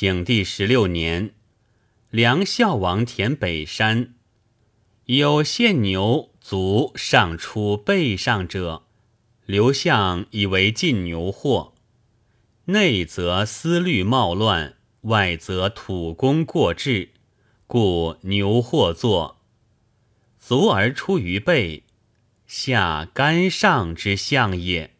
景帝十六年，梁孝王田北山，有献牛卒上出背上者，刘向以为进牛祸，内则思虑冒乱，外则土工过滞，故牛祸作。足而出于背，下干上之象也。